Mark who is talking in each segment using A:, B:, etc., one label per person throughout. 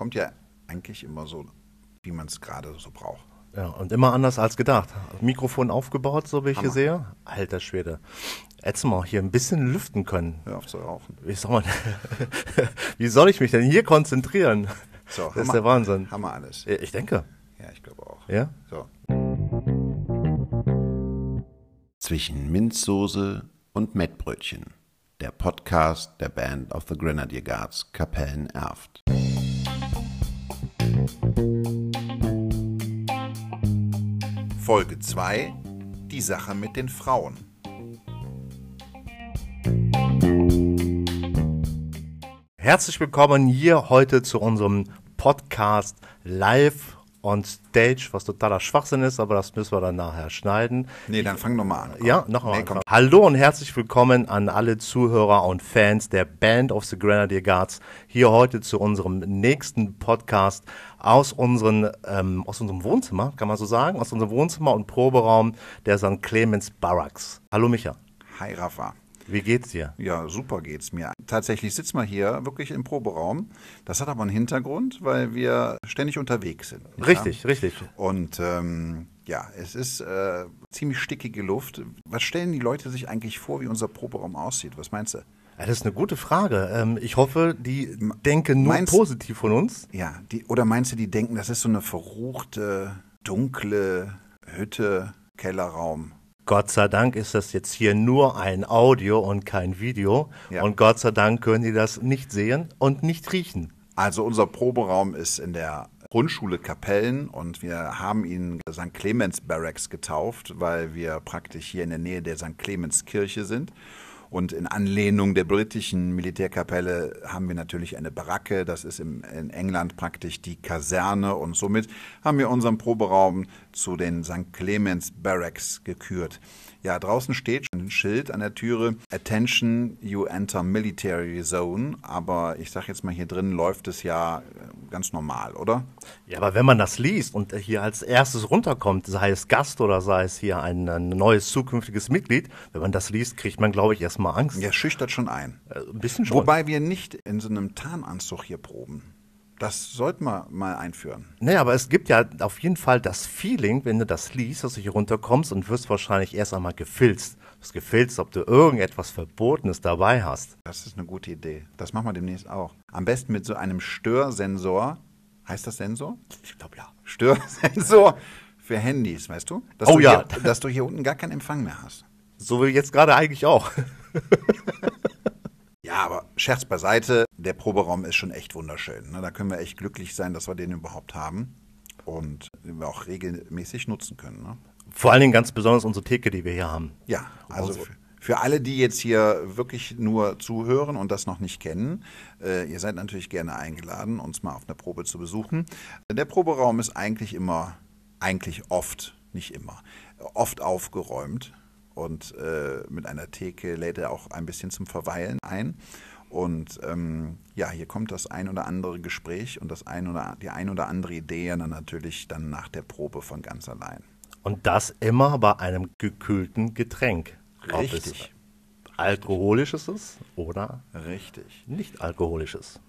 A: kommt ja eigentlich immer so, wie man es gerade so braucht.
B: Ja, und immer anders als gedacht. Mikrofon aufgebaut, so wie ich hier sehe. Alter Schwede. Hättest du mal hier ein bisschen lüften können.
A: Hör auf zu rauchen.
B: Wie soll, man, wie soll ich mich denn hier konzentrieren?
A: So,
B: das
A: haben
B: ist der Wahnsinn.
A: Haben wir alles.
B: Ich denke.
A: Ja, ich glaube auch.
B: Ja?
A: So. Zwischen Minzsoße und Mettbrötchen. Der Podcast der Band of the Grenadier Guards Kapellen Erft. Folge 2 Die Sache mit den Frauen.
B: Herzlich willkommen hier heute zu unserem Podcast live on stage, was totaler Schwachsinn ist, aber das müssen wir dann nachher schneiden.
A: Nee, dann fang doch mal an. komm.
B: Ja, noch einmal.
A: Nee.
B: Hallo und herzlich willkommen an alle Zuhörer und Fans der Band of the Grenadier Guards hier heute zu unserem nächsten Podcast aus, unseren, ähm, aus unserem Wohnzimmer, kann man so sagen, aus unserem Wohnzimmer und Proberaum der St. Clemens Barracks. Hallo Micha,
A: Hi Rafa.
B: wie geht's dir?
A: Ja, super geht's mir. Tatsächlich sitzen wir hier wirklich im Proberaum. Das hat aber einen Hintergrund, weil wir ständig unterwegs sind.
B: Richtig, richtig.
A: wahr? Und ähm, ja, es ist äh, ziemlich stickige Luft. Was stellen die Leute sich eigentlich vor, wie unser Proberaum aussieht? Was meinst du?
B: Ja, das ist eine gute Frage. Ähm, ich hoffe, die denken nur
A: meinst-
B: positiv von uns.
A: Ja, die, oder meinst du, die denken, das ist so eine verruchte, dunkle Hütte, Kellerraum?
B: Gott sei Dank ist das jetzt hier nur ein Audio und kein Video.
A: Ja.
B: Und Gott sei Dank können die das nicht sehen und nicht riechen.
A: Also unser Proberaum ist in der Grundschule Kapellen und wir haben ihn St. Clemens Barracks getauft, weil wir praktisch hier in der Nähe der St. Clemens Kirche sind. Und in Anlehnung der britischen Militärkapelle haben wir natürlich eine Baracke, das ist im, in England praktisch die Kaserne. Und somit haben wir unseren Proberaum zu den St. Clemens Barracks gekürt. Ja, draußen steht ein Schild an der Türe, Attention, you enter military zone, aber ich sag jetzt mal, hier drin läuft es ja äh, ganz normal, oder?
B: Ja, aber wenn man das liest und hier als erstes runterkommt, sei es Gast oder sei es hier ein, ein neues zukünftiges Mitglied, wenn man das liest, kriegt man, glaube ich, erstmal Angst.
A: Ja, schüchtert schon ein.
B: Äh, Ein bisschen schon.
A: Wobei wir nicht in so einem Tarnanzug hier proben. Das sollten wir mal einführen.
B: Nee, aber es gibt ja auf jeden Fall das Feeling, wenn du das liest, dass du hier runterkommst und wirst wahrscheinlich erst einmal gefilzt. Du wirst gefilzt, ob du irgendetwas Verbotenes dabei hast.
A: Das ist eine gute Idee. Das machen wir demnächst auch. Am besten mit so einem Störsensor. Heißt das Sensor?
B: Ich glaube ja.
A: Störsensor für Handys, weißt du? Dass
B: Oh
A: du
B: ja.
A: Hier, dass du hier unten gar keinen Empfang mehr hast.
B: So wie jetzt gerade eigentlich auch.
A: Ja, aber Scherz beiseite, der Proberaum ist schon echt wunderschön. Ne? Da können wir echt glücklich sein, dass wir den überhaupt haben und den wir auch regelmäßig nutzen können. Ne?
B: Vor allen Dingen ganz besonders unsere Theke, die wir hier haben.
A: Ja, also für, für alle, die jetzt hier wirklich nur zuhören und das noch nicht kennen, äh, ihr seid natürlich gerne eingeladen, uns mal auf einer Probe zu besuchen. Der Proberaum ist eigentlich immer, eigentlich oft, nicht immer, oft aufgeräumt und äh, mit einer Theke lädt er auch ein bisschen zum Verweilen ein. Und ähm, ja, hier kommt das ein oder andere Gespräch und das ein oder die ein oder andere Idee ja dann natürlich dann nach der Probe von ganz allein.
B: Und das immer bei einem gekühlten Getränk.
A: Richtig.
B: alkoholisches ist oder
A: Richtig.
B: nicht alkoholisches.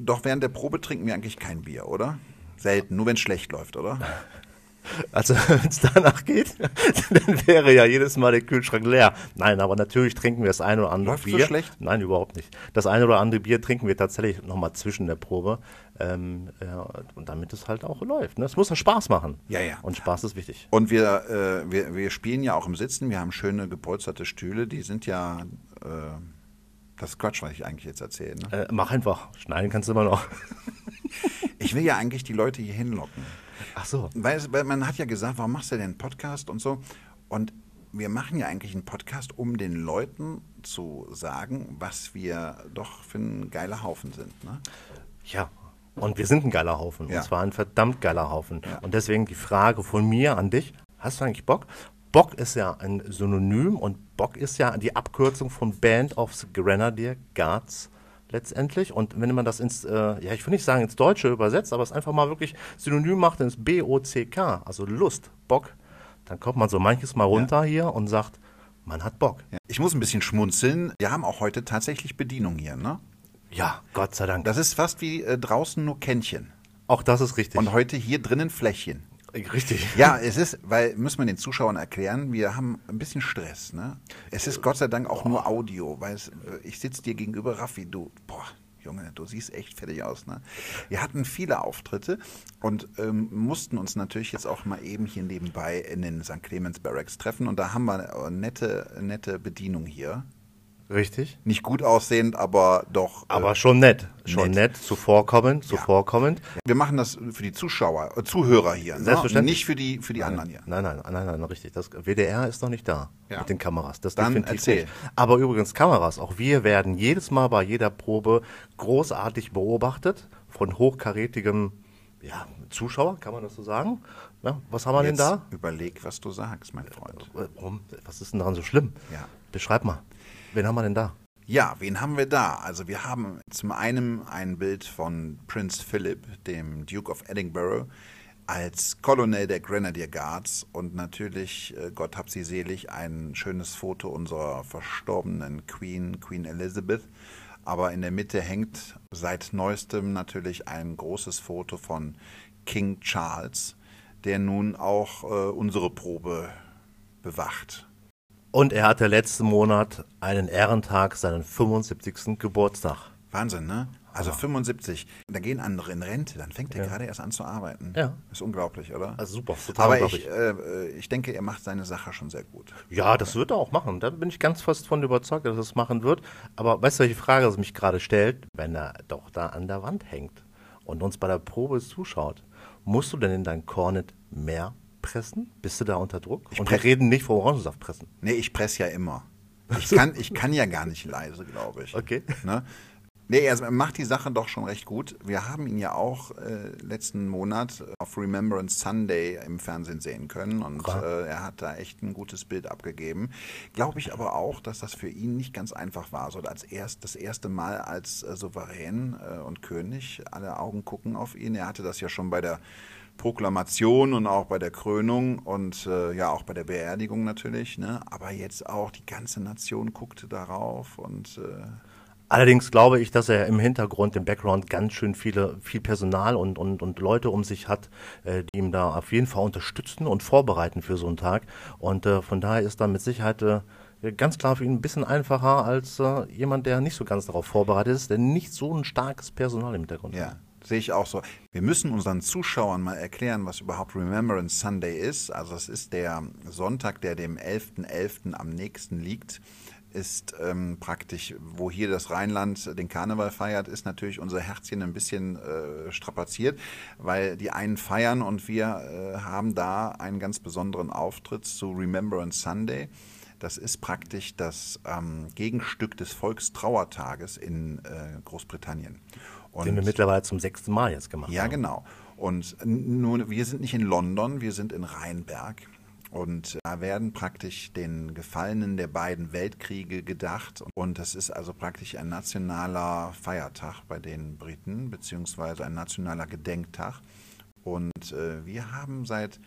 A: Doch während der Probe trinken wir eigentlich kein Bier, oder? Selten, nur wenn es schlecht läuft, oder?
B: Also wenn es danach geht, dann wäre ja jedes Mal der Kühlschrank leer. Nein, aber natürlich trinken wir das eine oder andere
A: Läuft's so
B: Bier.
A: schlecht?
B: Nein, überhaupt nicht. Das eine oder andere Bier trinken wir tatsächlich nochmal zwischen der Probe. Ähm, ja, und damit es halt auch läuft. Ne? Es muss ja Spaß machen.
A: Ja, ja.
B: Und Spaß ist wichtig.
A: Und wir, äh, wir, wir spielen ja auch im Sitzen. Wir haben schöne gepolsterte Stühle. Die sind ja, äh, das ist Quatsch, was ich eigentlich jetzt erzähle. Ne?
B: Äh, mach einfach. Schneiden kannst du immer noch.
A: Ich will ja eigentlich die Leute hier hinlocken.
B: Ach so.
A: Weil, es- weil man hat ja gesagt, warum machst du denn einen Podcast und so? Und wir machen ja eigentlich einen Podcast, um den Leuten zu sagen, was wir doch für ein geiler Haufen sind. Ne?
B: Ja. Und wir sind ein geiler Haufen.
A: Ja.
B: Und zwar ein verdammt geiler Haufen.
A: Ja.
B: Und deswegen die Frage von mir an dich. Hast du eigentlich Bock? Bock ist ja ein Synonym und Bock ist ja die Abkürzung von Band of the Grenadier Guards letztendlich. Und wenn man das ins, äh, ja, ich will nicht sagen ins Deutsche übersetzt, aber es einfach mal wirklich synonym macht, ins B-O-C-K, also Lust, Bock, dann kommt man so manches Mal runter hier und sagt, man hat Bock.
A: Ja. Ich muss ein bisschen schmunzeln. Wir haben auch heute tatsächlich Bedienung hier, ne?
B: Ja, Gott sei Dank.
A: Das ist fast wie äh, draußen nur Kännchen.
B: Auch das ist richtig.
A: Und heute hier drinnen Fläschchen.
B: Richtig.
A: Ja, es ist, weil, muss man den Zuschauern erklären, wir haben ein bisschen Stress. Ne? Es ist Gott sei Dank auch nur Audio, weil es, äh, ich sitze dir gegenüber, Raffi, du, boah, Junge, du siehst echt fertig aus. Ne? Wir hatten viele Auftritte und ähm, mussten uns natürlich jetzt auch mal eben hier nebenbei in den St. Clemens Barracks treffen und da haben wir eine nette, nette Bedienung hier.
B: Richtig.
A: Nicht gut aussehend, aber doch.
B: Aber
A: äh,
B: schon nett. Schon
A: nett.
B: nett, zuvorkommend, zuvorkommend.
A: wir machen das für die Zuschauer, äh, Zuhörer hier. Ne?
B: Selbstverständlich.
A: Nicht für die, für die anderen hier.
B: Nein, nein, nein, nein, richtig. Das WDR ist noch nicht da
A: Ja.
B: mit den Kameras. Das
A: Dann
B: definitiv
A: erzähl.
B: nicht. Aber übrigens Kameras. Auch wir werden jedes Mal bei jeder Probe großartig beobachtet von hochkarätigem ja, Zuschauer, kann man das so sagen? Ja, was haben wir denn
A: Jetzt
B: da?
A: überleg, was du sagst, mein Freund.
B: Äh, Warum? Was ist denn daran so schlimm?
A: Ja.
B: Beschreib mal. Wen haben wir denn da?
A: Ja, wen haben wir da? Also wir haben zum einen ein Bild von Prince Philip, dem Duke of Edinburgh, als Colonel der Grenadier Guards und natürlich, äh, Gott hab sie selig, ein schönes Foto unserer verstorbenen Queen, Queen Elizabeth. Aber in der Mitte hängt seit neuestem natürlich ein großes Foto von King Charles, der nun auch äh, unsere Probe bewacht.
B: Und er hatte letzten Monat einen Ehrentag, seinen 75. Geburtstag.
A: Wahnsinn, ne? Also 75. Da gehen andere in Rente, dann fängt er gerade erst an zu arbeiten.
B: Ja.
A: Ist unglaublich, oder?
B: Also super, total
A: Aber
B: unglaublich.
A: ich, äh, ich denke, er macht seine Sache schon sehr gut.
B: Ja, das wird er auch machen. Da bin ich ganz fest von überzeugt, dass er es machen wird. Aber weißt du, welche Frage es mich gerade stellt? Wenn er doch da an der Wand hängt und uns bei der Probe zuschaut, musst du denn in dein Cornet mehr pressen? Bist du da unter Druck? und wir reden nicht vom Orangensaft pressen.
A: Nee, ich presse ja immer. Ich kann, ich kann ja gar nicht leise, glaube ich.
B: Okay.
A: Ne? Nee, er macht die Sache doch schon recht gut. Wir haben ihn ja auch äh, letzten Monat auf Remembrance Sunday im Fernsehen sehen können und äh, er hat da echt ein gutes Bild abgegeben. Glaube ich aber auch, dass das für ihn nicht ganz einfach war. So als erst, das erste Mal als äh, Souverän äh, und König. Alle Augen gucken auf ihn. Er hatte das ja schon bei der Proklamation und auch bei der Krönung und äh, ja auch bei der Beerdigung natürlich. Ne? Aber jetzt auch die ganze Nation guckte darauf und äh,
B: Allerdings glaube ich, dass er im Hintergrund, im Background ganz schön viele, viel Personal und, und, und Leute um sich hat, äh, die ihm da auf jeden Fall unterstützen und vorbereiten für so einen Tag. Und äh, von daher ist dann mit Sicherheit äh, ganz klar für ihn ein bisschen einfacher als äh, jemand, der nicht so ganz darauf vorbereitet ist, der nicht so ein starkes Personal im Hintergrund hat.
A: Ja, sehe ich auch so. Wir müssen unseren Zuschauern mal erklären, was überhaupt Remembrance Sunday ist. Also es ist der Sonntag, der dem 11.11. am nächsten liegt. Ist ähm, praktisch, wo hier das Rheinland den Karneval feiert, ist natürlich unser Herzchen ein bisschen äh, strapaziert, weil die einen feiern und wir äh, haben da einen ganz besonderen Auftritt zu Remembrance Sunday. Das ist praktisch das ähm, Gegenstück des Volkstrauertages in äh, Großbritannien. Und
B: Den wir mittlerweile zum sechsten Mal jetzt gemacht
A: ja,
B: haben.
A: genau. Und nun, wir sind nicht in London, wir sind in Rheinberg. Und da werden praktisch den Gefallenen der beiden Weltkriege gedacht. Und das ist also praktisch ein nationaler Feiertag bei den Briten, beziehungsweise ein nationaler Gedenktag. Und äh, wir haben seit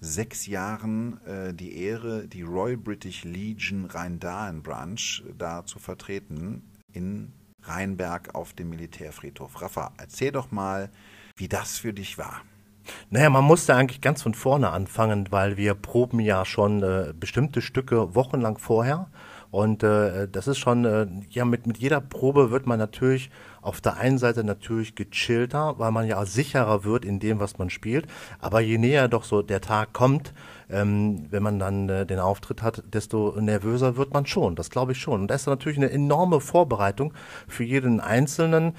A: sechs Jahren äh, die Ehre, die Royal British Legion Rhein-Dahlen Branch da zu vertreten in Rheinberg auf dem Militärfriedhof. Rafa, erzähl doch mal, wie das für dich war.
B: Naja, man musste eigentlich ganz von vorne anfangen, weil wir proben ja schon äh, bestimmte Stücke wochenlang vorher. Und äh, das ist schon, äh, ja, mit, mit jeder Probe wird man natürlich auf der einen Seite natürlich gechillter, weil man ja sicherer wird in dem, was man spielt. Aber je näher doch so der Tag kommt, ähm, wenn man dann äh, den Auftritt hat, desto nervöser wird man schon. Das glaube ich schon. Und da ist natürlich eine enorme Vorbereitung für jeden Einzelnen.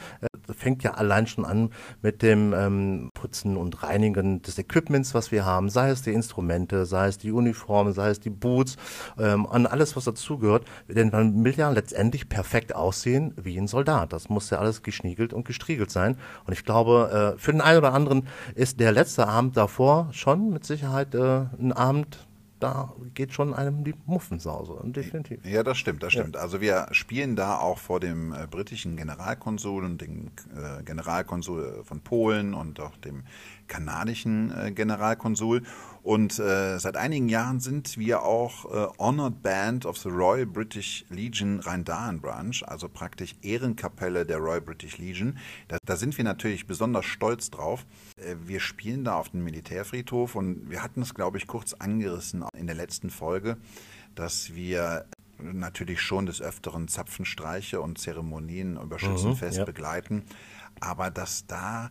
B: Das fängt ja allein schon an mit dem ähm, Putzen und Reinigen des Equipments, was wir haben, sei es die Instrumente, sei es die Uniformen, sei es die Boots, ähm, an alles, was dazugehört. Denn man will ja letztendlich perfekt aussehen wie ein Soldat. Das muss ja alles geschniegelt und gestriegelt sein. Und ich glaube, äh, für den einen oder anderen ist der letzte Abend davor schon mit Sicherheit äh, ein Abend, da geht schon einem die Muffensause, definitiv.
A: Ja, das stimmt, das stimmt. Ja. Also wir spielen da auch vor dem äh, britischen Generalkonsul und dem äh, Generalkonsul von Polen und auch dem kanadischen äh, Generalkonsul. Und äh, seit einigen Jahren sind wir auch äh, Honored Band of the Royal British Legion Rhein-Dahlen Branch, also praktisch Ehrenkapelle der Royal British Legion. Da, da sind wir natürlich besonders stolz drauf. Äh, wir spielen da auf dem Militärfriedhof und wir hatten es, glaube ich, kurz angerissen in der letzten Folge, dass wir natürlich schon des Öfteren Zapfenstreiche und Zeremonien über Schützenfest mhm, ja. begleiten, aber dass da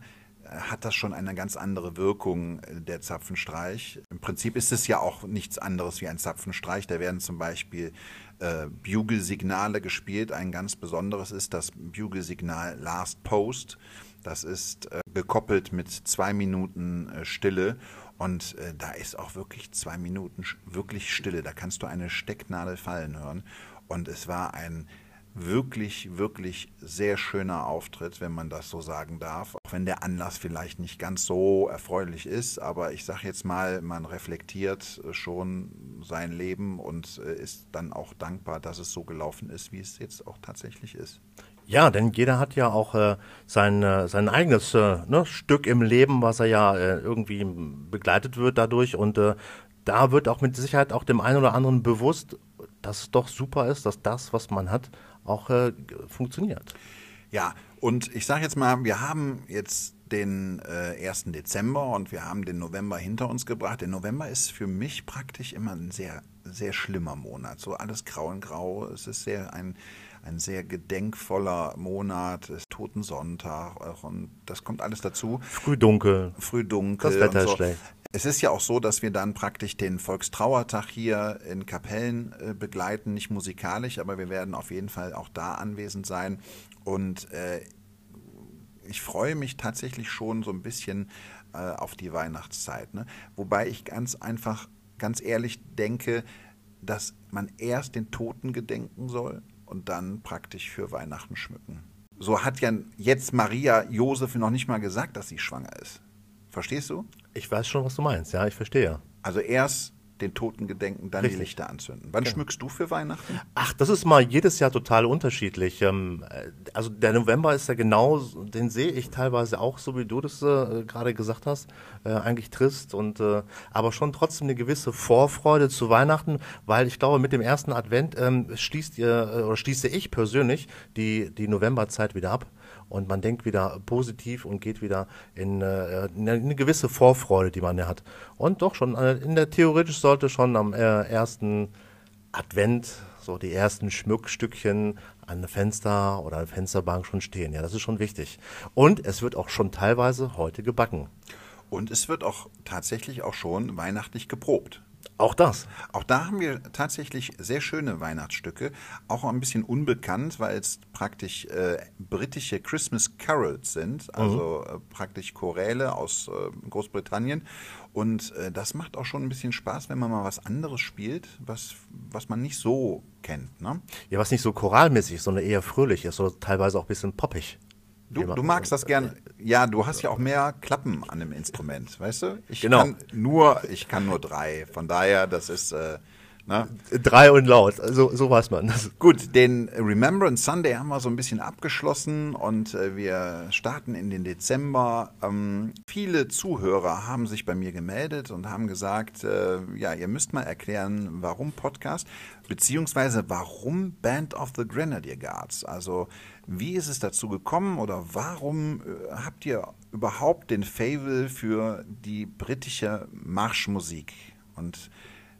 A: hat das schon eine ganz andere Wirkung, äh, der Zapfenstreich. Im Prinzip ist es ja auch nichts anderes wie ein Zapfenstreich. Da werden zum Beispiel äh, Bugle-Signale gespielt. Ein ganz besonderes ist das Bugle-Signal Last Post. Das ist äh, gekoppelt mit zwei Minuten äh, Stille. Und äh, da ist auch wirklich zwei Minuten wirklich Stille. Da kannst du eine Stecknadel fallen hören. Und es war ein wirklich, wirklich sehr schöner Auftritt, wenn man das so sagen darf. Auch wenn der Anlass vielleicht nicht ganz so erfreulich ist, aber ich sage jetzt mal, man reflektiert schon sein Leben und äh, ist dann auch dankbar, dass es so gelaufen ist, wie es jetzt auch tatsächlich ist.
B: Ja, denn jeder hat ja auch äh, sein, äh, sein eigenes äh, ne, Stück im Leben, was er ja äh, irgendwie begleitet wird dadurch. Und äh, da wird auch mit Sicherheit auch dem einen oder anderen bewusst, dass es doch super ist, dass das, was man hat, auch äh, funktioniert.
A: Ja, und ich sage jetzt mal, wir haben jetzt den äh, 1. Dezember und wir haben den November hinter uns gebracht. Der November ist für mich praktisch immer ein sehr, sehr schlimmer Monat. So alles grau und grau. Es ist sehr ein, ein sehr gedenkvoller Monat, es ist Totensonntag und das kommt alles dazu.
B: Früh dunkel.
A: Früh dunkel.
B: Das Wetter so. ist schlecht.
A: Es ist ja auch so, dass wir dann praktisch den Volkstrauertag hier in Kapellen äh, begleiten, nicht musikalisch, aber wir werden auf jeden Fall auch da anwesend sein. Und äh, ich freue mich tatsächlich schon so ein bisschen äh, auf die Weihnachtszeit. Ne? Wobei ich ganz einfach, ganz ehrlich denke, dass man erst den Toten gedenken soll und dann praktisch für Weihnachten schmücken. So hat ja jetzt Maria Josef noch nicht mal gesagt, dass sie schwanger ist. Verstehst du?
B: Ich weiß schon, was du meinst. Ja, ich verstehe.
A: Also erst den Toten gedenken, dann Richtig. die Lichter anzünden. Wann ja. schmückst du für Weihnachten?
B: Ach, das ist mal jedes Jahr total unterschiedlich. Ähm, äh, also der November ist ja genau, den sehe ich teilweise auch, so wie du das äh, gerade gesagt hast, äh, eigentlich trist und aber schon trotzdem eine gewisse Vorfreude zu Weihnachten, weil ich glaube, mit dem ersten Advent ähm, schließt ihr oder schließe ich persönlich die die Novemberzeit wieder ab und man denkt wieder positiv und geht wieder in, äh, in eine gewisse Vorfreude, die man ja hat. Und doch schon, äh, in der theoretisch sollte schon am äh, ersten Advent so die ersten Schmuckstückchen an einem Fenster oder an Fensterbank schon stehen. Ja, das ist schon wichtig. Und es wird auch schon teilweise heute gebacken.
A: Und es wird auch tatsächlich auch schon weihnachtlich geprobt.
B: Auch das.
A: Auch da haben wir tatsächlich sehr schöne Weihnachtsstücke, auch ein bisschen unbekannt, weil es praktisch äh, britische Christmas Carols sind, also mhm. äh, praktisch Choräle aus äh, Großbritannien. Und äh, das macht auch schon ein bisschen Spaß, wenn man mal was anderes spielt, was, was man nicht so kennt. Ne?
B: Ja, was nicht so choralmäßig, sondern eher fröhlich ist, oder teilweise auch ein bisschen poppig.
A: Du, du, magst das gern. Ja, du hast ja auch mehr Klappen an dem Instrument, weißt du? Ich genau. kann nur, ich kann nur drei. Von daher, das ist äh,
B: na? drei und laut. So, so weiß man.
A: Gut, den Remembrance Sunday haben wir so ein bisschen abgeschlossen und äh, wir starten in den Dezember. Ähm, viele Zuhörer haben sich bei mir gemeldet und haben gesagt, äh, ja, ihr müsst mal erklären, warum Podcast, beziehungsweise warum Band of the Grenadier Guards. Also wie ist es dazu gekommen oder warum äh, habt ihr überhaupt den Fable für die britische Marschmusik? Und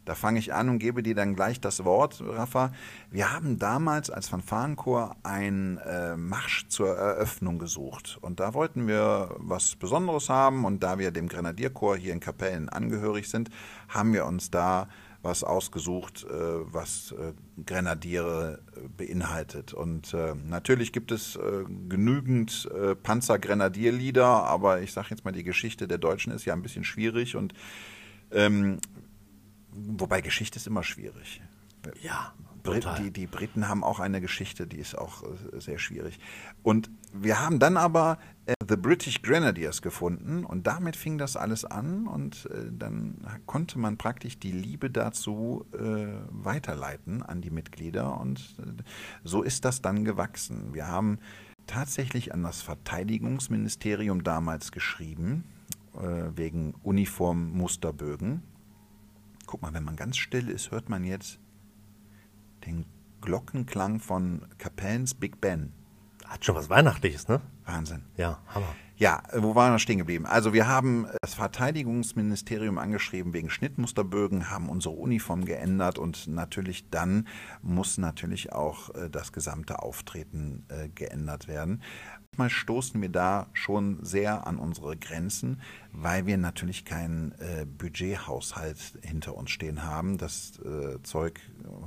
A: da fange ich an und gebe dir dann gleich das Wort, Rafa. Wir haben damals als Fanfarenchor einen äh, Marsch zur Eröffnung gesucht. Und da wollten wir was Besonderes haben. Und da wir dem Grenadierchor hier in Kapellen angehörig sind, haben wir uns da was ausgesucht, äh, was äh, Grenadiere äh, beinhaltet. Und natürlich gibt es genügend Panzergrenadierlieder, aber ich sage jetzt mal, die Geschichte der Deutschen ist ja ein bisschen schwierig und ähm, wobei Geschichte ist immer schwierig.
B: Ja,
A: Brit
B: Total.
A: die, die Briten haben auch eine Geschichte, die ist auch äh, sehr schwierig. Und wir haben dann aber äh, The British Grenadiers gefunden und damit fing das alles an und äh, dann konnte man praktisch die Liebe dazu äh, weiterleiten an die Mitglieder und äh, so ist das dann gewachsen. Wir haben tatsächlich an das Verteidigungsministerium damals geschrieben, äh, wegen Uniformmusterbögen. Guck mal, wenn man ganz still ist, hört man jetzt den Glockenklang von Capellens Big Ben.
B: Hat schon was Weihnachtliches, ne?
A: Wahnsinn.
B: Ja, Hammer.
A: Ja, wo waren wir stehen geblieben? Also wir haben das Verteidigungsministerium angeschrieben wegen Schnittmusterbögen, haben unsere Uniform geändert und natürlich dann muss natürlich auch äh, das gesamte Auftreten äh, geändert werden. Manchmal stoßen wir da schon sehr an unsere Grenzen, weil wir natürlich keinen äh, Budgethaushalt hinter uns stehen haben. Das äh, Zeug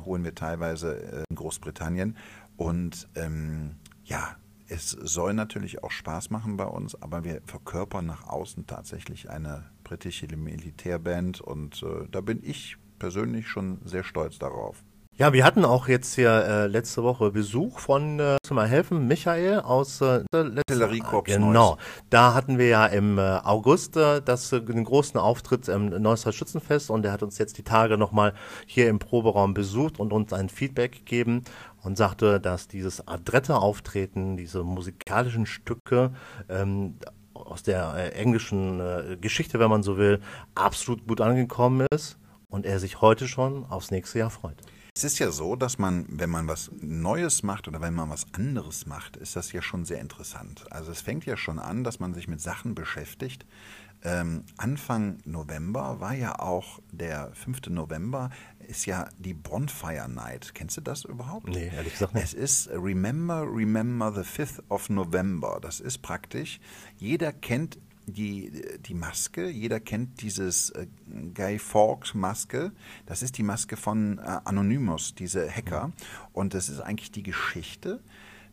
A: holen wir teilweise äh, in Großbritannien und ähm, ja, es soll natürlich auch Spaß machen bei uns, aber wir verkörpern nach außen tatsächlich eine britische Militärband und äh, da bin ich persönlich schon sehr stolz darauf.
B: Ja, wir hatten auch jetzt hier äh, letzte Woche Besuch von, äh, mal helfen, Michael aus äh,
A: Artilleriekorps
B: Genau,
A: Neuss.
B: da hatten wir ja im äh, August äh, das, äh, den großen Auftritt im Neusser Schützenfest und der hat uns jetzt die Tage nochmal hier im Proberaum besucht und uns ein Feedback gegeben und sagte, dass dieses adrette Auftreten, diese musikalischen Stücke ähm, aus der äh, englischen äh, Geschichte, wenn man so will, absolut gut angekommen ist und er sich heute schon aufs nächste Jahr freut.
A: Es ist ja so, dass man, wenn man was Neues macht oder wenn man was anderes macht, ist das ja schon sehr interessant. Also es fängt ja schon an, dass man sich mit Sachen beschäftigt. Ähm, Anfang November war ja auch der 5. November, ist ja die Bonfire Night. Kennst du das überhaupt?
B: Nee, ehrlich gesagt nicht.
A: Es ist Remember, Remember the 5th of November. Das ist praktisch, jeder kennt die, die Maske, jeder kennt dieses äh, Guy Fawkes Maske. Das ist die Maske von äh, Anonymous, diese Hacker. Und das ist eigentlich die Geschichte,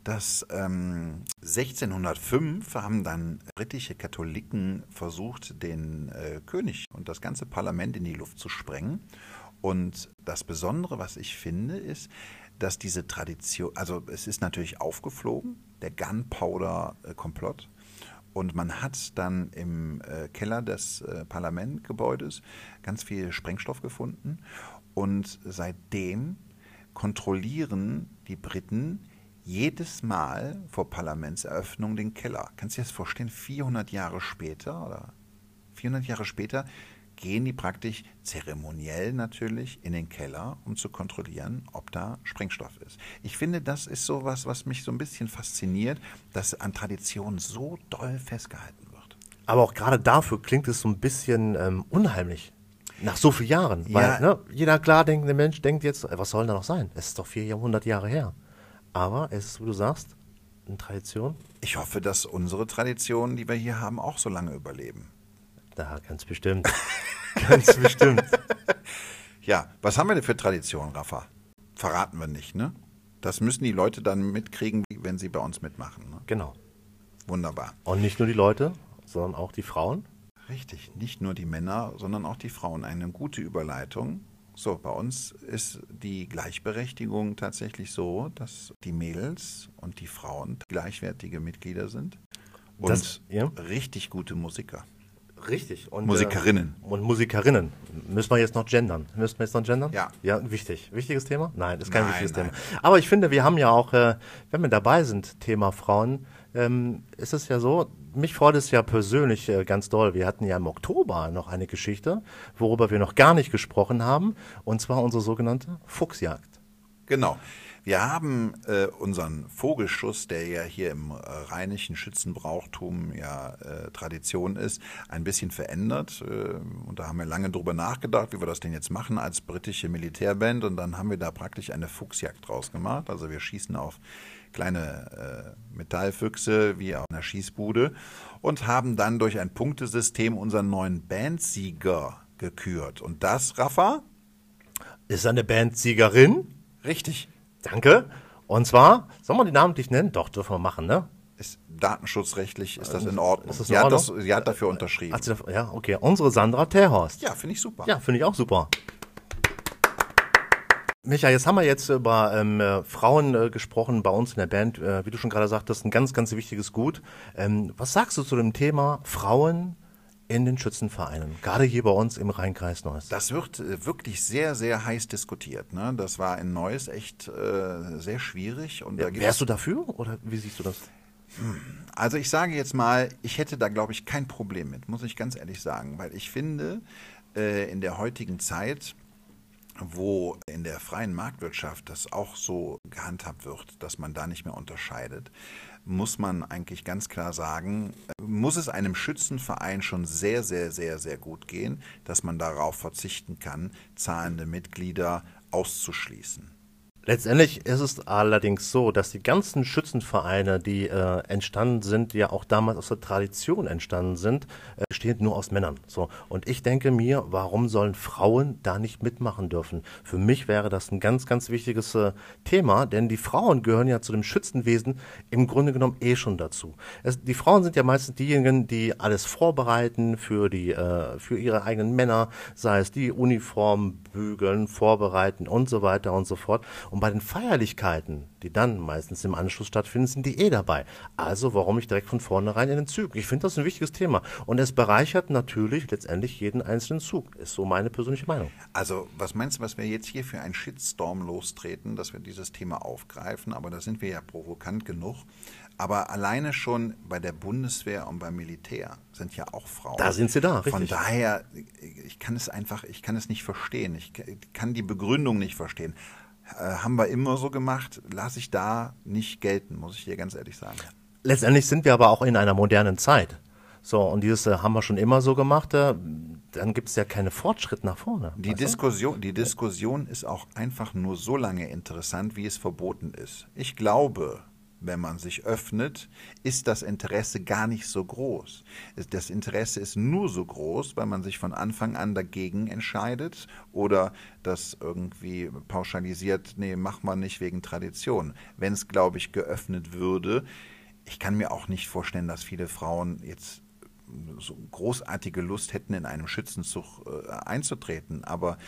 A: dass ähm, 1605 haben dann britische Katholiken versucht, den äh, König und das ganze Parlament in die Luft zu sprengen. Und das Besondere, was ich finde, ist, dass diese Tradition, also es ist natürlich aufgeflogen, der Gunpowder-Komplott. Und man hat dann im äh, Keller des äh, Parlamentgebäudes ganz viel Sprengstoff gefunden. Und seitdem kontrollieren die Briten jedes Mal vor Parlamentseröffnung den Keller. Kannst du dir das vorstellen? 400 Jahre später oder 400 Jahre später gehen die praktisch zeremoniell natürlich in den Keller, um zu kontrollieren, ob da Sprengstoff ist. Ich finde, das ist sowas, was mich so ein bisschen fasziniert, dass an Tradition so doll festgehalten wird.
B: Aber auch gerade dafür klingt es so ein bisschen ähm, unheimlich. Nach so vielen Jahren.
A: Ja.
B: Weil ne, jeder klar denkende Mensch denkt jetzt, äh, was soll da noch sein? Es ist doch 400 Jahre her. Aber es ist, wie du sagst, eine Tradition.
A: Ich hoffe, dass unsere Traditionen, die wir hier haben, auch so lange überleben.
B: Da, ganz bestimmt. ganz bestimmt.
A: Ja, was haben wir denn für Traditionen, Rafa? Verraten wir nicht, ne? Das müssen die Leute dann mitkriegen, wenn sie bei uns mitmachen. Ne?
B: Genau.
A: Wunderbar.
B: Und nicht nur die Leute, sondern auch die Frauen.
A: Richtig, nicht nur die Männer, sondern auch die Frauen. Eine gute Überleitung. So, bei uns ist die Gleichberechtigung tatsächlich so, dass die Mädels und die Frauen gleichwertige Mitglieder sind und
B: Das- ja.
A: richtig gute Musiker.
B: Richtig. Und,
A: Musikerinnen.
B: Äh, und Musikerinnen. Müssen wir jetzt noch gendern? Müssen wir jetzt noch gendern?
A: Ja.
B: Ja, wichtig. Wichtiges Thema? Nein, ist kein
A: Nein,
B: wichtiges
A: nein.
B: Thema. Aber ich finde, wir haben ja auch, äh, wenn wir dabei sind, Thema Frauen, ähm, ist es ja so, mich freut es ja persönlich äh, ganz doll. Wir hatten ja im Oktober noch eine Geschichte, worüber wir noch gar nicht gesprochen haben, und zwar unsere sogenannte Fuchsjagd.
A: Genau. Wir haben äh, unseren Vogelschuss, der ja hier im äh, rheinischen Schützenbrauchtum ja äh, Tradition ist, ein bisschen verändert. Äh, und da haben wir lange drüber nachgedacht, wie wir das denn jetzt machen als britische Militärband. Und dann haben wir da praktisch eine Fuchsjagd draus gemacht. Also wir schießen auf kleine äh, Metallfüchse wie auf einer Schießbude und haben dann durch ein Punktesystem unseren neuen Bandsieger gekürt. Und das, Rafa?
B: Ist eine Bandsiegerin?
A: Richtig.
B: Danke. Und zwar, soll man die namentlich nennen? Doch, dürfen wir machen, ne?
A: Ist datenschutzrechtlich ist das in Ordnung.
B: Ist das in
A: sie, hat das,
B: Ordnung?
A: sie hat dafür unterschrieben.
B: Hat sie da, ja, okay. Unsere Sandra Terhorst.
A: ja, finde ich super.
B: Ja, finde ich auch super. Micha, jetzt haben wir jetzt über ähm, äh, Frauen äh, gesprochen bei uns in der Band. Äh, wie du schon gerade sagtest, ein ganz, ganz wichtiges Gut. Ähm, was sagst du zu dem Thema Frauen in den Schützenvereinen, gerade hier bei uns im Rheinkreis Neuss?
A: Das wird äh, wirklich sehr, sehr heiß diskutiert. Ne? Das war in Neuss echt äh, sehr schwierig. Und
B: ja, wärst du dafür oder wie siehst du das?
A: Also ich sage jetzt mal, ich hätte da, glaube ich, kein Problem mit, muss ich ganz ehrlich sagen, weil ich finde, äh, in der heutigen Zeit wo in der freien Marktwirtschaft das auch so gehandhabt wird, dass man da nicht mehr unterscheidet, muss man eigentlich ganz klar sagen, muss es einem Schützenverein schon sehr, sehr, sehr, sehr gut gehen, dass man darauf verzichten kann, zahlende Mitglieder auszuschließen.
B: Letztendlich ist es allerdings so, dass die ganzen Schützenvereine, die äh, entstanden sind, ja auch damals aus der Tradition entstanden sind, äh, bestehen nur aus Männern. So und ich denke mir, warum sollen Frauen da nicht mitmachen dürfen? Für mich wäre das ein ganz, ganz wichtiges äh, Thema, denn die Frauen gehören ja zu dem Schützenwesen im Grunde genommen eh schon dazu. Es, die Frauen sind ja meistens diejenigen, die alles vorbereiten für die, äh, für ihre eigenen Männer, sei es die Uniform bügeln, vorbereiten und so weiter und so fort. Und bei den Feierlichkeiten, die dann meistens im Anschluss stattfinden, sind die eh dabei. Also warum nicht direkt von vornherein in den Zug? Ich finde das ein wichtiges Thema. Und es bereichert natürlich letztendlich jeden einzelnen Zug. Ist so meine persönliche Meinung.
A: Also was meinst du, was wir jetzt hier für einen Shitstorm lostreten, dass wir dieses Thema aufgreifen? Aber da sind wir ja provokant genug. Aber alleine schon bei der Bundeswehr und beim Militär sind ja auch Frauen.
B: Da sind sie da, richtig.
A: Von daher, ich kann es einfach, ich kann es nicht verstehen. Ich kann die Begründung nicht verstehen. Äh, haben wir immer so gemacht, lasse ich da nicht gelten, muss ich dir ganz ehrlich sagen.
B: Letztendlich sind wir aber auch in einer modernen Zeit. So, und dieses äh, haben wir schon immer so gemacht, äh, dann gibt es ja keinen Fortschritt nach vorne.
A: Die Diskussion, die Diskussion ist auch einfach nur so lange interessant, wie es verboten ist. Ich glaube, wenn man sich öffnet, ist das Interesse gar nicht so groß. Das Interesse ist nur so groß, weil man sich von Anfang an dagegen entscheidet oder das irgendwie pauschalisiert, nee, mach man nicht wegen Tradition. Wenn es, glaube ich, geöffnet würde, ich kann mir auch nicht vorstellen, dass viele Frauen jetzt so großartige Lust hätten, in einem Schützenzug äh, einzutreten. Aber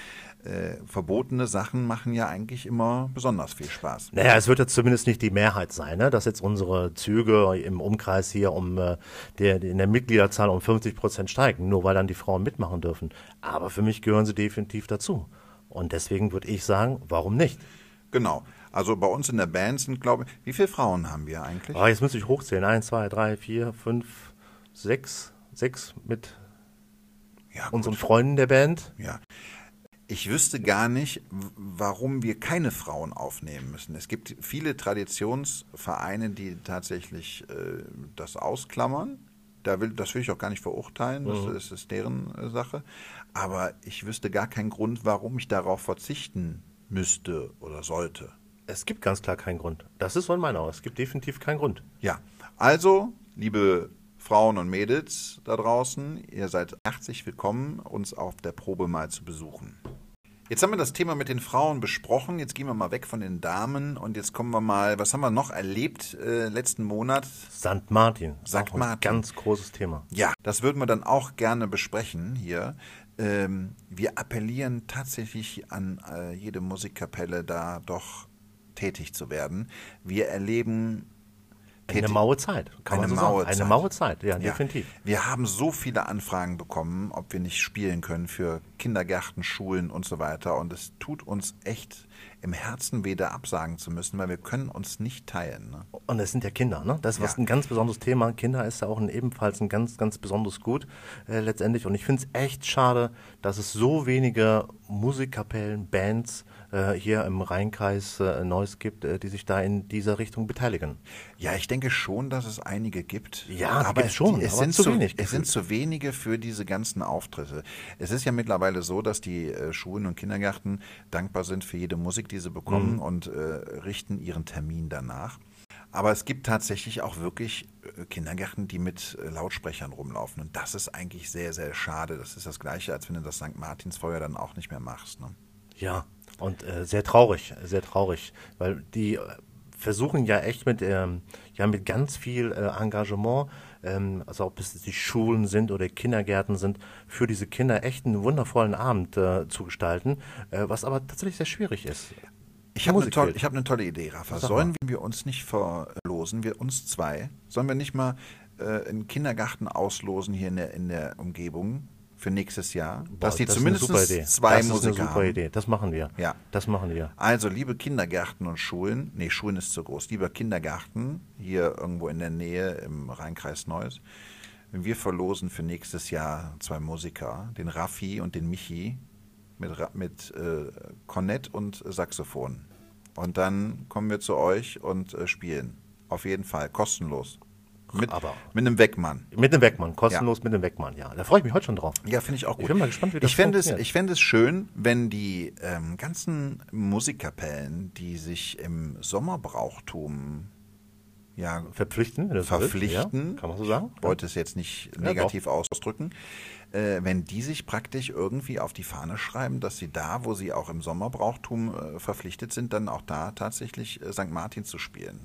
A: äh, verbotene Sachen machen ja eigentlich immer besonders viel Spaß.
B: Naja, es wird jetzt zumindest nicht die Mehrheit sein, ne? dass jetzt unsere Züge im Umkreis hier um äh, der, in der Mitgliederzahl um 50 Prozent steigen, nur weil dann die Frauen mitmachen dürfen. Aber für mich gehören sie definitiv dazu. Und deswegen würde ich sagen, warum nicht?
A: Genau. Also bei uns in der Band sind, glaube ich, wie viele Frauen haben wir eigentlich?
B: Oh, jetzt müsste ich hochzählen. Eins, zwei, drei, vier, fünf, sechs, sechs mit ja, unseren Freunden der Band.
A: Ja. Ich wüsste gar nicht, warum wir keine Frauen aufnehmen müssen. Es gibt viele Traditionsvereine, die tatsächlich äh, das ausklammern. Da will, das will ich auch gar nicht verurteilen, das, mhm. das ist deren äh, Sache. Aber ich wüsste gar keinen Grund, warum ich darauf verzichten müsste oder sollte.
B: Es gibt ganz klar keinen Grund. Das ist so meiner. Es gibt definitiv keinen Grund.
A: Ja, also, liebe Frauen und Mädels da draußen, ihr seid herzlich willkommen, uns auf der Probe mal zu besuchen. Jetzt haben wir das Thema mit den Frauen besprochen. Jetzt gehen wir mal weg von den Damen und jetzt kommen wir mal, was haben wir noch erlebt äh, letzten Monat?
B: St. Martin.
A: St. Martin.
B: Ganz großes Thema.
A: Ja, das würden wir dann auch gerne besprechen hier. Ähm, wir appellieren tatsächlich an äh, jede Musikkapelle, da doch tätig zu werden. Wir erleben
B: eine maue Zeit,
A: kann eine man so maue
B: sagen. Eine maue Zeit, ja, ja, definitiv.
A: Wir haben so viele Anfragen bekommen, ob wir nicht spielen können für Kindergärten, Schulen und so weiter. Und es tut uns echt im Herzen weh, da absagen zu müssen, weil wir können uns nicht teilen. Ne?
B: Und es sind ja Kinder, ne? Das ist ja. ein ganz besonderes Thema. Kinder ist ja auch ein, ebenfalls ein ganz, ganz besonderes Gut äh, letztendlich. Und ich finde es echt schade, dass es so wenige Musikkapellen, Bands hier im Rheinkreis äh, Neuss gibt, äh, die sich da in dieser Richtung beteiligen.
A: Ja, ich denke schon, dass es einige gibt.
B: Ja, aber es, schon.
A: Es, sind zu wenig. Es sind zu wenige für diese ganzen Auftritte. Es ist ja mittlerweile so, dass die äh, Schulen und Kindergärten dankbar sind für jede Musik, die sie bekommen mhm. und äh, richten ihren Termin danach. Aber es gibt tatsächlich auch wirklich äh, Kindergärten, die mit Lautsprechern rumlaufen. Und das ist eigentlich sehr, sehr schade. Das ist das Gleiche, als wenn du das St. Martinsfeuer dann auch nicht mehr machst. Ne?
B: Ja, und äh, sehr traurig, sehr traurig, weil die versuchen ja echt mit, ähm, ja, mit ganz viel äh, Engagement, ähm, also ob es die Schulen sind oder Kindergärten sind, für diese Kinder echt einen wundervollen Abend äh, zu gestalten, äh, was aber tatsächlich sehr schwierig ist.
A: Ich habe eine,
B: Musik
A: toll,
B: fehlt.
A: ich hab eine tolle Idee, Rafa. Sollen wir uns nicht verlosen, wir uns zwei, sollen wir nicht mal äh, einen Kindergarten auslosen hier in der, in der Umgebung für nächstes Jahr? dass die
B: das
A: zumindest
B: ist
A: zwei
B: das ist
A: Musiker
B: eine super
A: haben.
B: Idee. Das machen wir.
A: Ja.
B: Das machen wir.
A: Also, liebe Kindergärten und Schulen, nee, Schulen ist zu groß, lieber Kindergarten, hier irgendwo in der Nähe im Rheinkreis Neuss, wir verlosen für nächstes Jahr zwei Musiker, den Raffi und den Michi, mit, mit äh, Kornett und Saxophon. Und dann kommen wir zu euch und äh, spielen. Auf jeden Fall, kostenlos. Mit,
B: Aber-
A: mit einem Wegmann.
B: Mit dem Wegmann, kostenlos mit dem Wegmann, ja. Da freue ich mich heute schon drauf.
A: Ja, finde ich auch gut.
B: Ich bin mal gespannt, wie das
A: ich fände es, ich fände es schön, wenn die ähm, ganzen Musikkapellen, die sich im Sommerbrauchtum ja,
B: Verpflichten,
A: verpflichten,
B: Ja, kann man so sagen?
A: ich wollte es jetzt nicht
B: Ja,
A: negativ ausdrücken, äh, wenn die sich praktisch irgendwie auf die Fahne schreiben, dass sie da, wo sie auch im Sommerbrauchtum äh, verpflichtet sind, dann auch da tatsächlich äh, St. Martin zu spielen.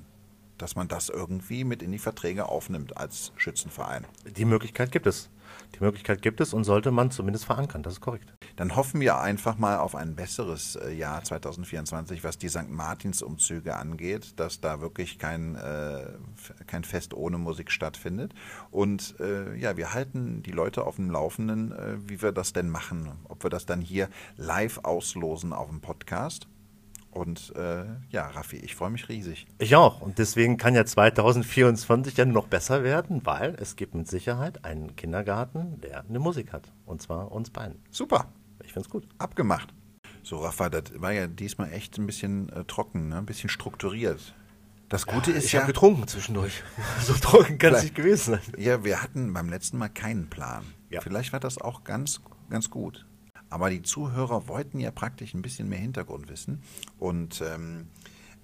A: Dass man das irgendwie mit in die Verträge aufnimmt als Schützenverein.
B: Die Möglichkeit gibt es. Die Möglichkeit gibt es und sollte man zumindest verankern. Das ist korrekt.
A: Dann hoffen wir einfach mal auf ein besseres äh, Jahr 2024, was die St. Martins-Umzüge angeht, dass da wirklich kein, äh, kein Fest ohne Musik stattfindet. Und äh, ja, wir halten die Leute auf dem Laufenden, äh, wie wir das denn machen. Ob wir das dann hier live auslosen auf dem Podcast. Und äh, ja, Raffi, ich freue mich riesig.
B: Ich auch. Und deswegen kann ja 2024 ja nur noch besser werden, weil es gibt mit Sicherheit einen Kindergarten, der eine Musik hat. Und zwar uns beiden.
A: Super,
B: Ich finde es gut.
A: abgemacht. So, Rafa, das war ja diesmal echt ein bisschen äh, trocken, ne? ein bisschen strukturiert. Das Gute ist
B: ich
A: ja.
B: habe getrunken zwischendurch. so trocken kann es nicht gewesen sein.
A: Ja, wir hatten beim letzten Mal keinen Plan.
B: Ja.
A: Vielleicht war das auch ganz, ganz gut. Aber die Zuhörer wollten ja praktisch ein bisschen mehr Hintergrund wissen. Und ähm,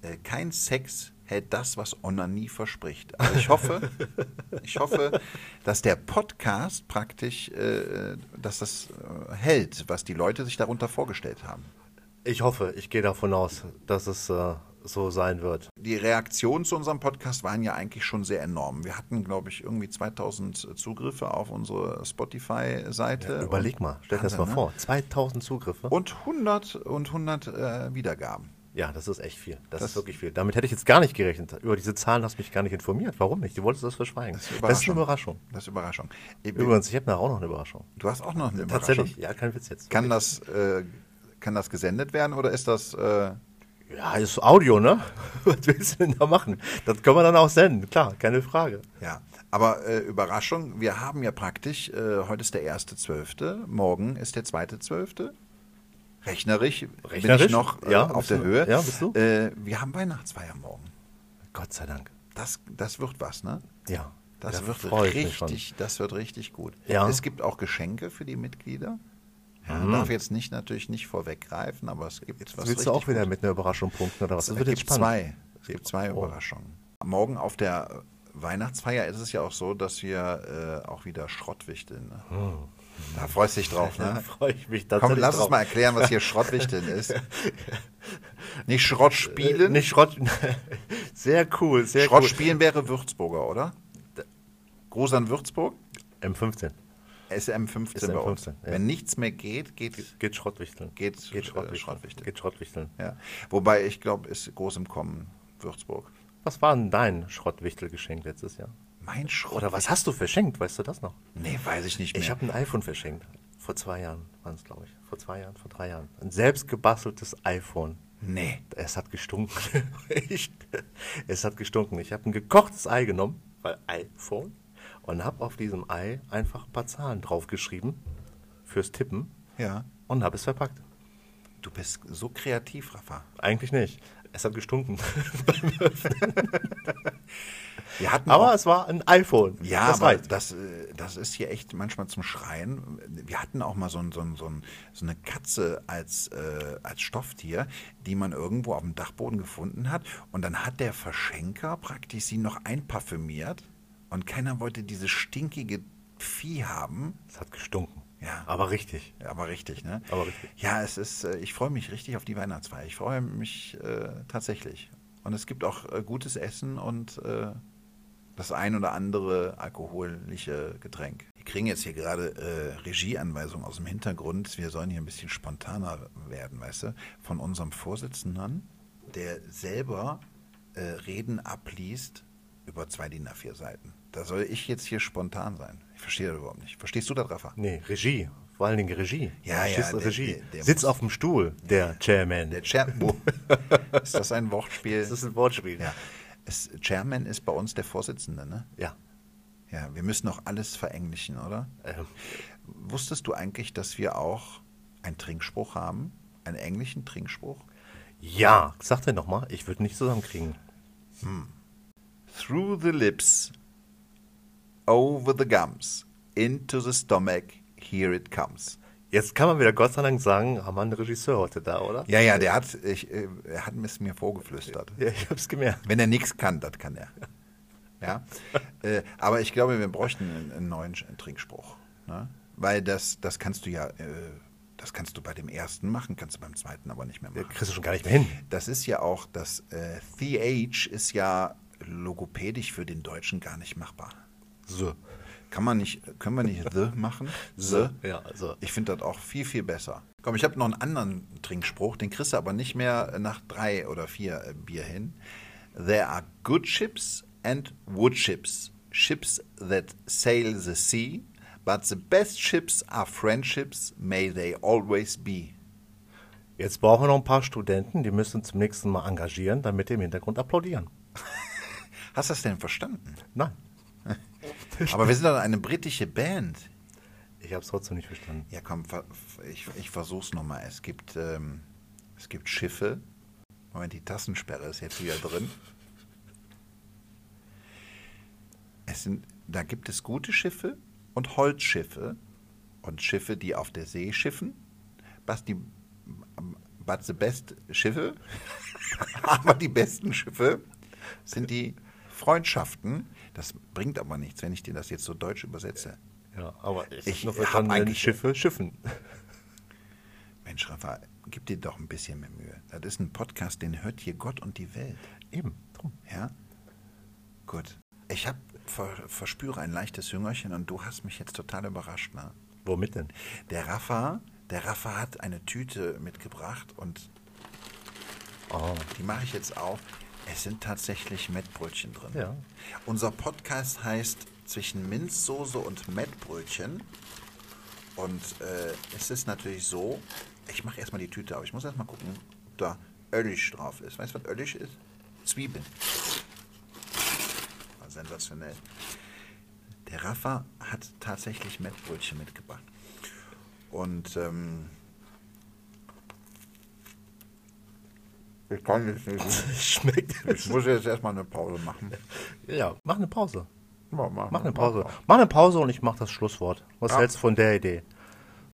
A: äh, kein Sex hält das, was Onanie verspricht. Also ich hoffe, ich hoffe, dass der Podcast praktisch, äh, dass das äh, hält, was die Leute sich darunter vorgestellt haben.
B: Ich hoffe, ich gehe davon aus, dass es äh, so sein wird.
A: Die Reaktionen zu unserem Podcast waren ja eigentlich schon sehr enorm. Wir hatten, glaube ich, irgendwie 2000 Zugriffe auf unsere Spotify-Seite.
B: Überleg mal, stell dir das mal
A: ne?
B: vor. 2000 Zugriffe.
A: Und 100 und 100 äh, Wiedergaben.
B: Ja, das ist echt viel. Das,
A: Das-
B: ist wirklich viel. Damit hätte ich jetzt gar nicht gerechnet. Über diese Zahlen hast du mich gar nicht informiert. Warum nicht? Du wolltest das verschweigen. Das ist, eine Überraschung.
A: Das ist Überraschung.
B: Übrigens, ich habe nachher auch noch eine Überraschung.
A: Du hast auch noch eine
B: Tatsächlich.
A: Überraschung.
B: Ja, kein Witz jetzt.
A: Kann das, äh, kann das gesendet werden oder ist das... Äh,
B: Ja, ist Audio, ne? Was willst du denn da machen? Das können wir dann auch senden. Klar, keine Frage.
A: ja, aber äh, Überraschung, wir haben ja praktisch, äh, heute ist der 1.12., morgen ist der 2.12., Rechnerisch, bin ich
B: Rechnerisch?
A: noch äh,
B: Ja,
A: auf der
B: du?
A: Höhe.
B: Ja, bist du?
A: Äh, wir haben Weihnachtsfeier morgen.
B: Gott sei Dank.
A: Das, das wird was, ne?
B: Ja.
A: Das
B: da
A: wird richtig, das wird richtig gut.
B: Ja.
A: Es gibt auch Geschenke für die Mitglieder. Ja, Darf jetzt nicht natürlich nicht vorweggreifen, aber es gibt was
B: Jetzt willst
A: richtig
B: du auch wieder mit einer Überraschung punkten oder was?
A: Es
B: wird jetzt
A: gibt
B: spannend.
A: zwei. Es gibt zwei
B: Oh.
A: Überraschungen. Morgen auf der Weihnachtsfeier ist es ja auch so, dass wir äh, auch wieder Schrottwichteln. Ne? Da freust du dich drauf,
B: Da
A: ne?
B: freue ich mich
A: Komm,
B: tatsächlich
A: lass
B: drauf.
A: uns mal erklären, was hier Schrottwichteln ist. Nicht Schrott spielen.
B: Nicht Schrott. sehr cool, sehr
A: Schrott
B: cool.
A: spielen wäre Würzburger, oder? Gruß an Würzburg.
B: M15.
A: SM15 bei uns.
B: SM15, ja.
A: Wenn nichts mehr geht, geht,
B: Geht Schrottwichteln.
A: geht,
B: Geht Schrottwichteln.
A: Schrottwichteln.
B: Geht Schrottwichteln.
A: Ja. Wobei ich glaube, ist groß im Kommen Würzburg.
B: Was war denn dein Schrottwichtelgeschenk letztes Jahr?
A: Mein Schrott.
B: Oder was hast du verschenkt? Weißt du das noch?
A: Nee, weiß ich nicht mehr.
B: Ich habe ein iPhone verschenkt. Vor zwei Jahren waren es, glaube ich. Vor zwei Jahren, vor drei Jahren. Ein selbst gebasteltes iPhone.
A: nee.
B: Es hat gestunken. Echt. Es hat gestunken. Ich habe ein gekochtes Ei genommen, weil iPhone, und habe auf diesem Ei einfach ein paar Zahlen draufgeschrieben fürs Tippen
A: Ja.
B: und habe es verpackt.
A: Du bist so kreativ, Rafa.
B: Eigentlich nicht. Es hat gestunken.
A: Wir hatten
B: Aber
A: auch,
B: es war ein iPhone.
A: ja,
B: das
A: aber
B: reicht.
A: das, äh, das ist hier echt manchmal zum Schreien. Wir hatten auch mal so, ein, so, ein, so eine Katze als, äh, als Stofftier, die man irgendwo auf dem Dachboden gefunden hat. Und dann hat der Verschenker praktisch sie noch einparfümiert. Und keiner wollte dieses stinkige Vieh haben.
B: Es hat gestunken.
A: Ja.
B: Aber richtig.
A: Aber richtig, ne?
B: Aber richtig.
A: Ja, es ist, äh, ich freue mich richtig auf die Weihnachtsfeier. Ich freue mich äh, tatsächlich. Und es gibt auch äh, gutes Essen und äh, das ein oder andere alkoholische Getränk. Wir kriegen jetzt hier gerade äh, Regieanweisungen aus dem Hintergrund. Wir sollen hier ein bisschen spontaner werden, weißt du? Von unserem Vorsitzenden, der selber äh, Reden abliest über zwei DIN A4 Seiten. Da soll ich jetzt hier spontan sein. Ich verstehe das überhaupt nicht. Verstehst du das, Rafa?
B: Nee, Regie. Vor allen Dingen Regie.
A: Ja, ja, der-
B: Regie.
A: der- der
B: Sitz auf dem Stuhl, der Chairman.
A: Der Chairman. ist das ein Wortspiel?
B: das ist ein Wortspiel.
A: ja. Es, Chairman ist bei uns der Vorsitzende, ne?
B: Ja.
A: Ja, wir müssen auch alles verenglischen, oder?
B: Ähm,
A: Wusstest du eigentlich, dass wir auch einen Trinkspruch haben? Einen englischen Trinkspruch?
B: ja, sag dir nochmal, ich würde nicht zusammenkriegen.
A: Through the lips, over the gums, into the stomach, here it comes.
B: Jetzt kann man wieder Gott sei Dank sagen, haben wir einen Regisseur heute da, oder?
A: Ja, ja, der hat, ich, äh, er hat es mir vorgeflüstert.
B: Ja, ich hab's gemerkt.
A: Wenn er nichts kann, das kann er. Ja, äh, aber ich glaube, wir bräuchten einen, einen neuen Trinkspruch, ne? weil das, das kannst du ja, äh, das kannst du bei dem ersten machen, kannst du beim zweiten aber nicht mehr machen.
B: kriegst du schon gar nicht mehr hin.
A: Das ist ja auch, das äh, TH ist ja logopädisch für den Deutschen gar nicht machbar.
B: So.
A: Kann man nicht, können wir nicht the machen? The?
B: Ja, also.
A: Ich finde das auch viel, viel besser. Komm, ich habe noch einen anderen Trinkspruch, den kriegst du aber nicht mehr nach drei oder vier äh, Bier hin. There are good ships and wood ships. Ships that sail the sea. But the best ships are friendships, may they always be.
B: Jetzt brauchen wir noch ein paar Studenten, die müssen zum nächsten Mal engagieren, damit die im Hintergrund applaudieren.
A: Hast du das denn verstanden?
B: Nein,
A: Aber wir sind doch eine britische Band.
B: ich habe es trotzdem nicht verstanden.
A: Ja, komm, ich, ich versuch's nochmal. Es gibt, ähm, es gibt Schiffe. Moment, die Tassensperre ist jetzt wieder drin. Es sind, da gibt es gute Schiffe und Holzschiffe und Schiffe, die auf der See schiffen. Was die, but the best Schiffe, aber die besten Schiffe sind die Freundschaften. Das bringt aber nichts, wenn ich dir das jetzt so deutsch übersetze.
B: Ja, aber ich,
A: Ich
B: nur
A: hab
B: verstanden, wenn
A: eigentlich-
B: Schiffe schiffen.
A: Mensch, Rafa, gib dir doch ein bisschen mehr Mühe. Das ist ein Podcast, den hört hier Gott und die Welt.
B: Eben, drum.
A: Ja? Gut. Ich hab, ver, verspüre ein leichtes Hüngerchen und du hast mich jetzt total überrascht. Ne?
B: Womit denn?
A: Der Rafa, der Rafa hat eine Tüte mitgebracht und
B: Oh,
A: die mache ich jetzt auf. Es sind tatsächlich Mettbrötchen drin.
B: Ja.
A: Unser Podcast heißt Zwischen Minzsoße und Mettbrötchen. Und äh, es ist natürlich so, ich mache erstmal die Tüte auf. Ich muss erstmal gucken, ob da Ölisch drauf ist. Weißt du, was Ölisch ist? Zwiebeln. War sensationell. Der Rafa hat tatsächlich Mettbrötchen mitgebracht. Und ähm, ich kann jetzt nicht.
B: schmeckt.
A: Ich muss jetzt erstmal eine Pause machen.
B: Ja, mach eine Pause.
A: Ja, mach,
B: Mach eine Pause. Mach eine Pause und ich mach das Schlusswort. Was
A: Ja.
B: hältst du von der Idee?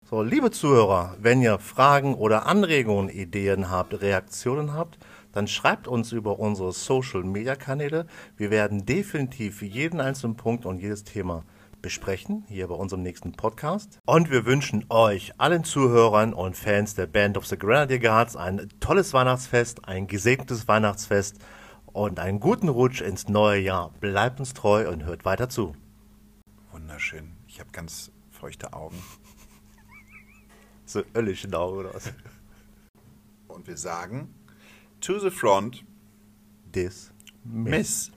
B: So, liebe Zuhörer, wenn ihr Fragen oder Anregungen, Ideen habt, Reaktionen habt, dann schreibt uns über unsere Social Media Kanäle. Wir werden definitiv jeden einzelnen Punkt und jedes Thema besprechen, hier bei unserem nächsten Podcast. Und wir wünschen euch, allen Zuhörern und Fans der Band of the Grenadier Guards, ein tolles Weihnachtsfest, ein gesegnetes Weihnachtsfest und einen guten Rutsch ins neue Jahr. Bleibt uns treu und hört weiter zu.
A: Wunderschön. Ich habe ganz feuchte Augen.
B: So öllig genau, oder was?
A: Und wir sagen, to the front,
B: Dis.
A: Miss.